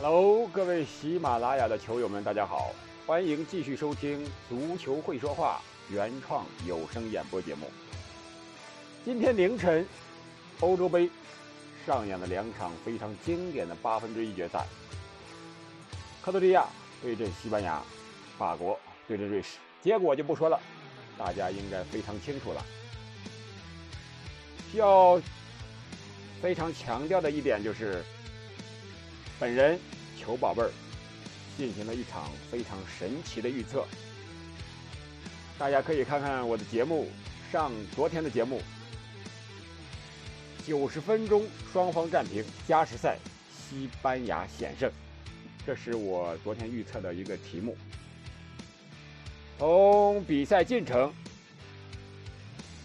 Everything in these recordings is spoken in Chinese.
Hello，各位喜马拉雅的球友们，大家好，欢迎继续收听《足球会说话》原创有声演播节目。今天凌晨，欧洲杯上演了两场非常经典的八分之一决赛，克罗地亚对阵西班牙，法国对阵瑞士。结果就不说了，大家应该非常清楚了。需要非常强调的一点就是。本人球宝贝儿进行了一场非常神奇的预测，大家可以看看我的节目，上昨天的节目，九十分钟双方战平，加时赛西班牙险胜，这是我昨天预测的一个题目。从比赛进程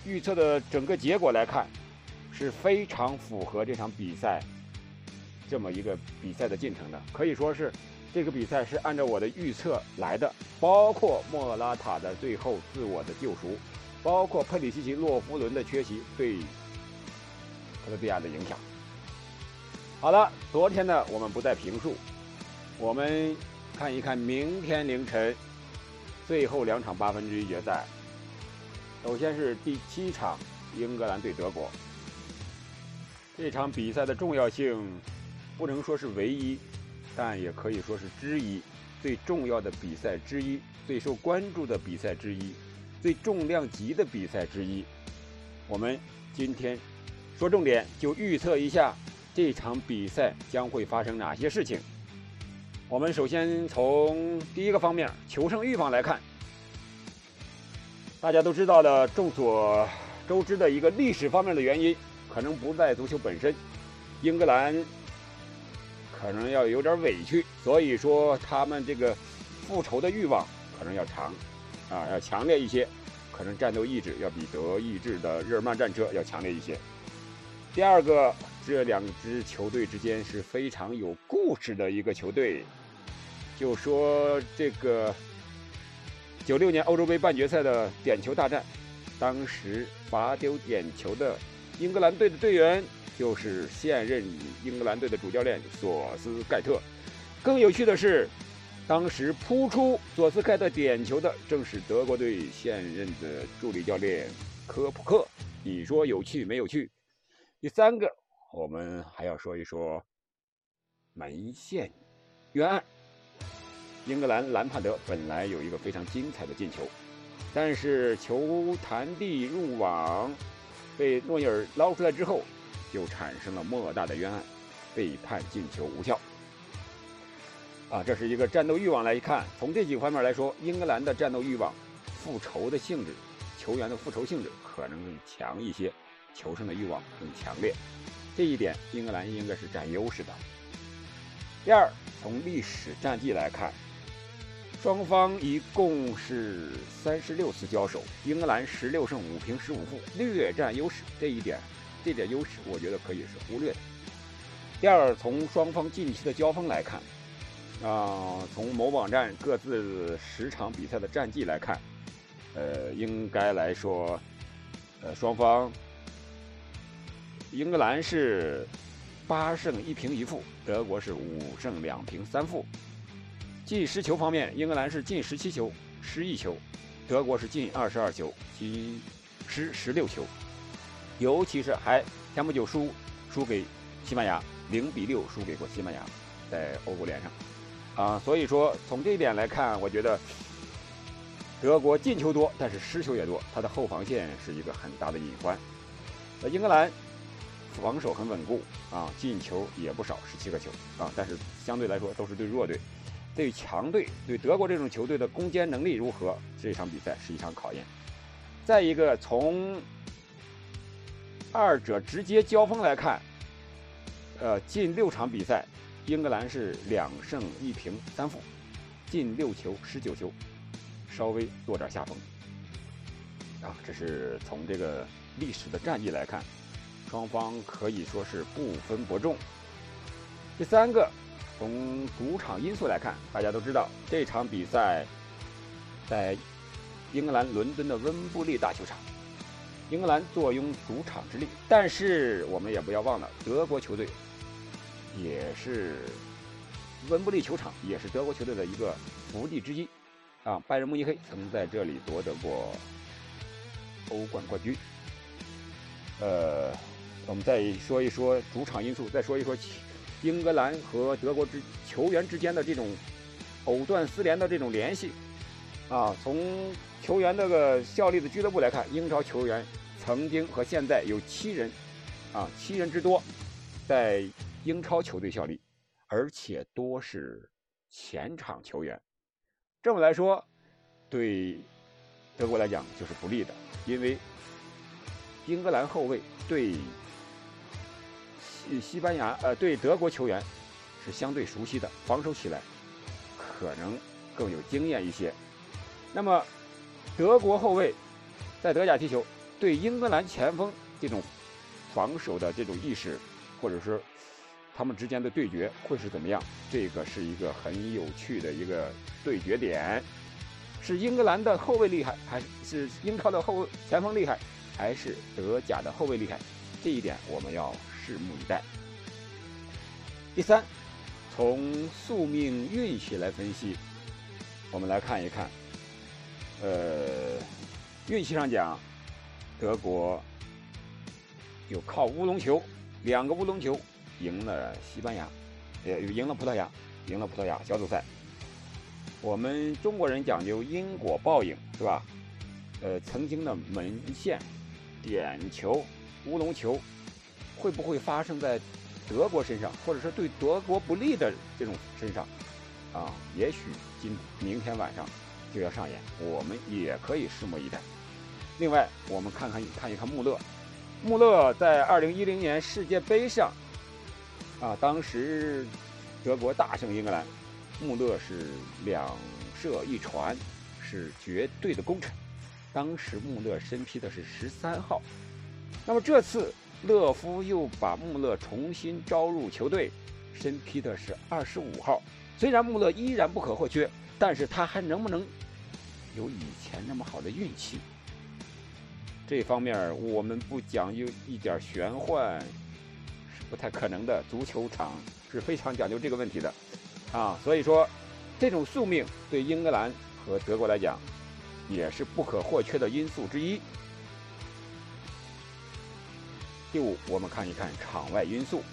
预测的整个结果来看，是非常符合这场比赛。这么一个比赛的进程的，可以说是这个比赛是按照我的预测来的，包括莫拉塔的最后自我的救赎，包括佩里西奇、洛夫伦的缺席对克罗地亚的影响。好了，昨天呢我们不再评述，我们看一看明天凌晨最后两场八分之一决赛。首先是第七场英格兰对德国，这场比赛的重要性。不能说是唯一，但也可以说是之一，最重要的比赛之一，最受关注的比赛之一，最重量级的比赛之一。我们今天说重点，就预测一下这场比赛将会发生哪些事情。我们首先从第一个方面求胜欲望来看，大家都知道的，众所周知的一个历史方面的原因，可能不在足球本身，英格兰。可能要有点委屈，所以说他们这个复仇的欲望可能要长，啊，要强烈一些，可能战斗意志要比德意志的日耳曼战车要强烈一些。第二个，这两支球队之间是非常有故事的一个球队，就说这个九六年欧洲杯半决赛的点球大战，当时罚丢点球的英格兰队的队员。就是现任英格兰队的主教练索斯盖特。更有趣的是，当时扑出索斯盖特点球的正是德国队现任的助理教练科普克。你说有趣没有趣？第三个，我们还要说一说门线冤案。英格兰兰帕德本来有一个非常精彩的进球，但是球弹地入网，被诺伊尔捞出来之后。就产生了莫大的冤案，被判进球无效。啊，这是一个战斗欲望来看，从这几个方面来说，英格兰的战斗欲望、复仇的性质、球员的复仇性质可能更强一些，求胜的欲望更强烈。这一点，英格兰应该是占优势的。第二，从历史战绩来看，双方一共是三十六次交手，英格兰十六胜五平十五负，略占优势。这一点。这点优势，我觉得可以是忽略的。第二，从双方近期的交锋来看，啊，从某网站各自十场比赛的战绩来看，呃，应该来说，呃，双方，英格兰是八胜一平一负，德国是五胜两平三负。进失球方面，英格兰是进十七球，失一球；德国是进二十二球，进失十六球。尤其是还前不久输输给西班牙，零比六输给过西班牙，在欧国联上，啊，所以说从这一点来看，我觉得德国进球多，但是失球也多，他的后防线是一个很大的隐患。呃，英格兰防守很稳固啊，进球也不少，十七个球啊，但是相对来说都是对弱队，对强队，对德国这种球队的攻坚能力如何，这场比赛是一场考验。再一个从。二者直接交锋来看，呃，近六场比赛，英格兰是两胜一平三负，进六球十九球，稍微落点下风。啊，这是从这个历史的战绩来看，双方可以说是不分伯仲。第三个，从主场因素来看，大家都知道这场比赛在英格兰伦敦的温布利大球场。英格兰坐拥主场之力，但是我们也不要忘了，德国球队也是温布利球场也是德国球队的一个福地之一，啊，拜仁慕尼黑曾在这里夺得过欧冠冠军。呃，我们再说一说主场因素，再说一说英格兰和德国之球员之间的这种藕断丝连的这种联系。啊，从球员这个效力的俱乐部来看，英超球员曾经和现在有七人，啊，七人之多，在英超球队效力。而且多是前场球员，这么来说，对德国来讲就是不利的，因为英格兰后卫对西西班牙呃对德国球员是相对熟悉的，防守起来可能更有经验一些。那么德国后卫在德甲踢球，对英格兰前锋这种防守的这种意识，或者是。他们之间的对决会是怎么样？这个是一个很有趣的一个对决点，是英格兰的后卫厉害，还是英超的后前锋厉害，还是德甲的后卫厉害？这一点我们要拭目以待。第三，从宿命运气来分析，我们来看一看，呃，运气上讲，德国有靠乌龙球，两个乌龙球。赢了西班牙，也赢了葡萄牙，赢了葡萄牙小组赛。我们中国人讲究因果报应，是吧？呃，曾经的门线、点球、乌龙球，会不会发生在德国身上，或者是对德国不利的这种身上？啊，也许今明天晚上就要上演，我们也可以拭目以待。另外，我们看看看一看穆勒，穆勒在二零一零年世界杯上。啊，当时德国大胜英格兰，穆勒是两射一传，是绝对的功臣。当时穆勒身披的是十三号，那么这次勒夫又把穆勒重新招入球队，身披的是二十五号。虽然穆勒依然不可或缺，但是他还能不能有以前那么好的运气？这方面我们不讲究一点玄幻。是不太可能的，足球场是非常讲究这个问题的，啊，所以说，这种宿命对英格兰和德国来讲，也是不可或缺的因素之一。第五，我们看一看场外因素。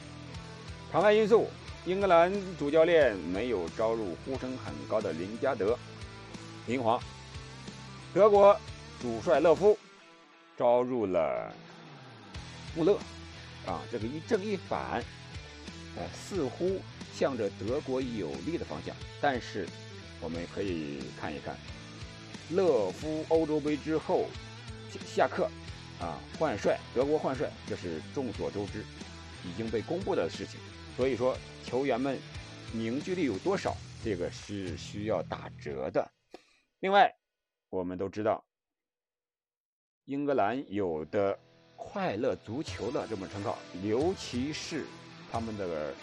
场外因素，英格兰主教练没有招入呼声很高的林加德，林皇；德国主帅勒夫招入了穆勒。啊，这个一正一反，呃，似乎向着德国有利的方向。但是，我们可以看一看，勒夫欧洲杯之后下课，啊，换帅，德国换帅，这是众所周知，已经被公布的事情。所以说，球员们凝聚力有多少，这个是需要打折的。另外，我们都知道，英格兰有的。快乐足球的这么称号，尤其是他们的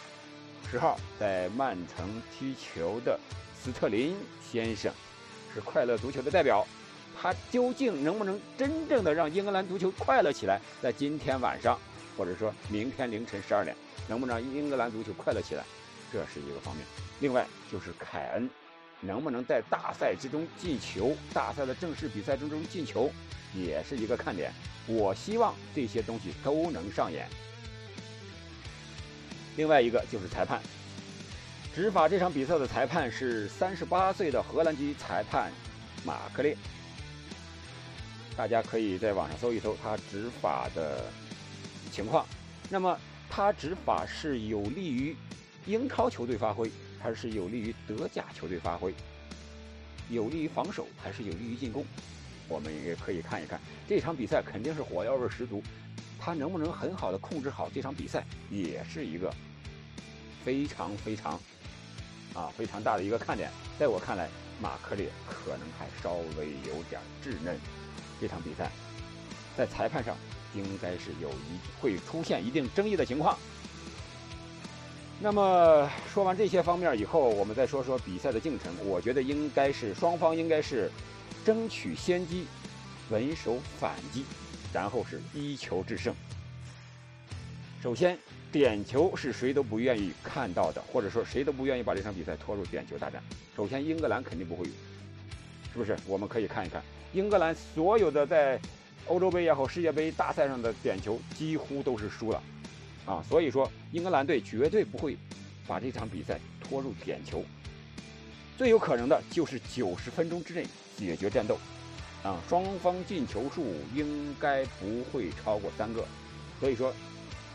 十号在曼城踢球的斯特林先生，是快乐足球的代表。他究竟能不能真正的让英格兰足球快乐起来？在今天晚上，或者说明天凌晨十二点，能不能让英格兰足球快乐起来？这是一个方面。另外就是凯恩，能不能在大赛之中进球？大赛的正式比赛之中进球，也是一个看点。我希望这些东西都能上演。另外一个就是裁判，执法这场比赛的裁判是三十八岁的荷兰籍裁判马克列。大家可以在网上搜一搜他执法的情况。那么他执法是有利于英超球队发挥，还是有利于德甲球队发挥？有利于防守还是有利于进攻？我们也可以看一看这场比赛，肯定是火药味十足。他能不能很好的控制好这场比赛，也是一个非常非常啊非常大的一个看点。在我看来，马克列可能还稍微有点稚嫩。这场比赛在裁判上应该是有一会出现一定争议的情况。那么说完这些方面以后，我们再说说比赛的进程。我觉得应该是双方应该是。争取先机，稳守反击，然后是一球制胜。首先，点球是谁都不愿意看到的，或者说谁都不愿意把这场比赛拖入点球大战。首先，英格兰肯定不会有，是不是？我们可以看一看英格兰所有的在欧洲杯也好、世界杯大赛上的点球几乎都是输了，啊，所以说英格兰队绝对不会把这场比赛拖入点球。最有可能的就是九十分钟之内解决战斗，啊，双方进球数应该不会超过三个，所以说。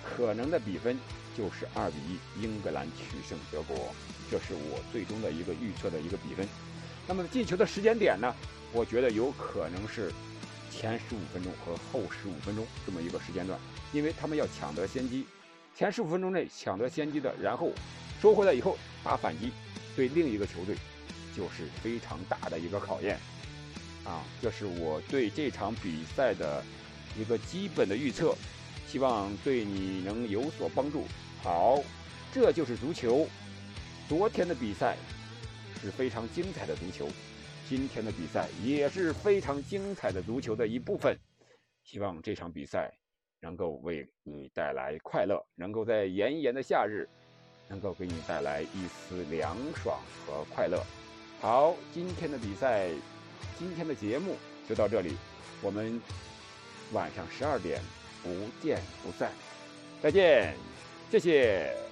可能的比分就是二比一，英格兰取胜德国，这是我最终的一个预测的一个比分。那么进球的时间点呢？我觉得有可能是前十五分钟和后十五分钟这么一个时间段，因为他们要抢得先机，前十五分钟内抢得先机的，然后收回来以后打反击，对另一个球队就是非常大的一个考验。啊，这是我对这场比赛的一个基本的预测。希望对你能有所帮助。好，这就是足球。昨天的比赛是非常精彩的足球，今天的比赛也是非常精彩的足球的一部分。希望这场比赛能够为你带来快乐，能够在炎炎的夏日能够给你带来一丝凉爽和快乐。好，今天的比赛，今天的节目就到这里，我们晚上十二点。不见不散，再见，谢谢。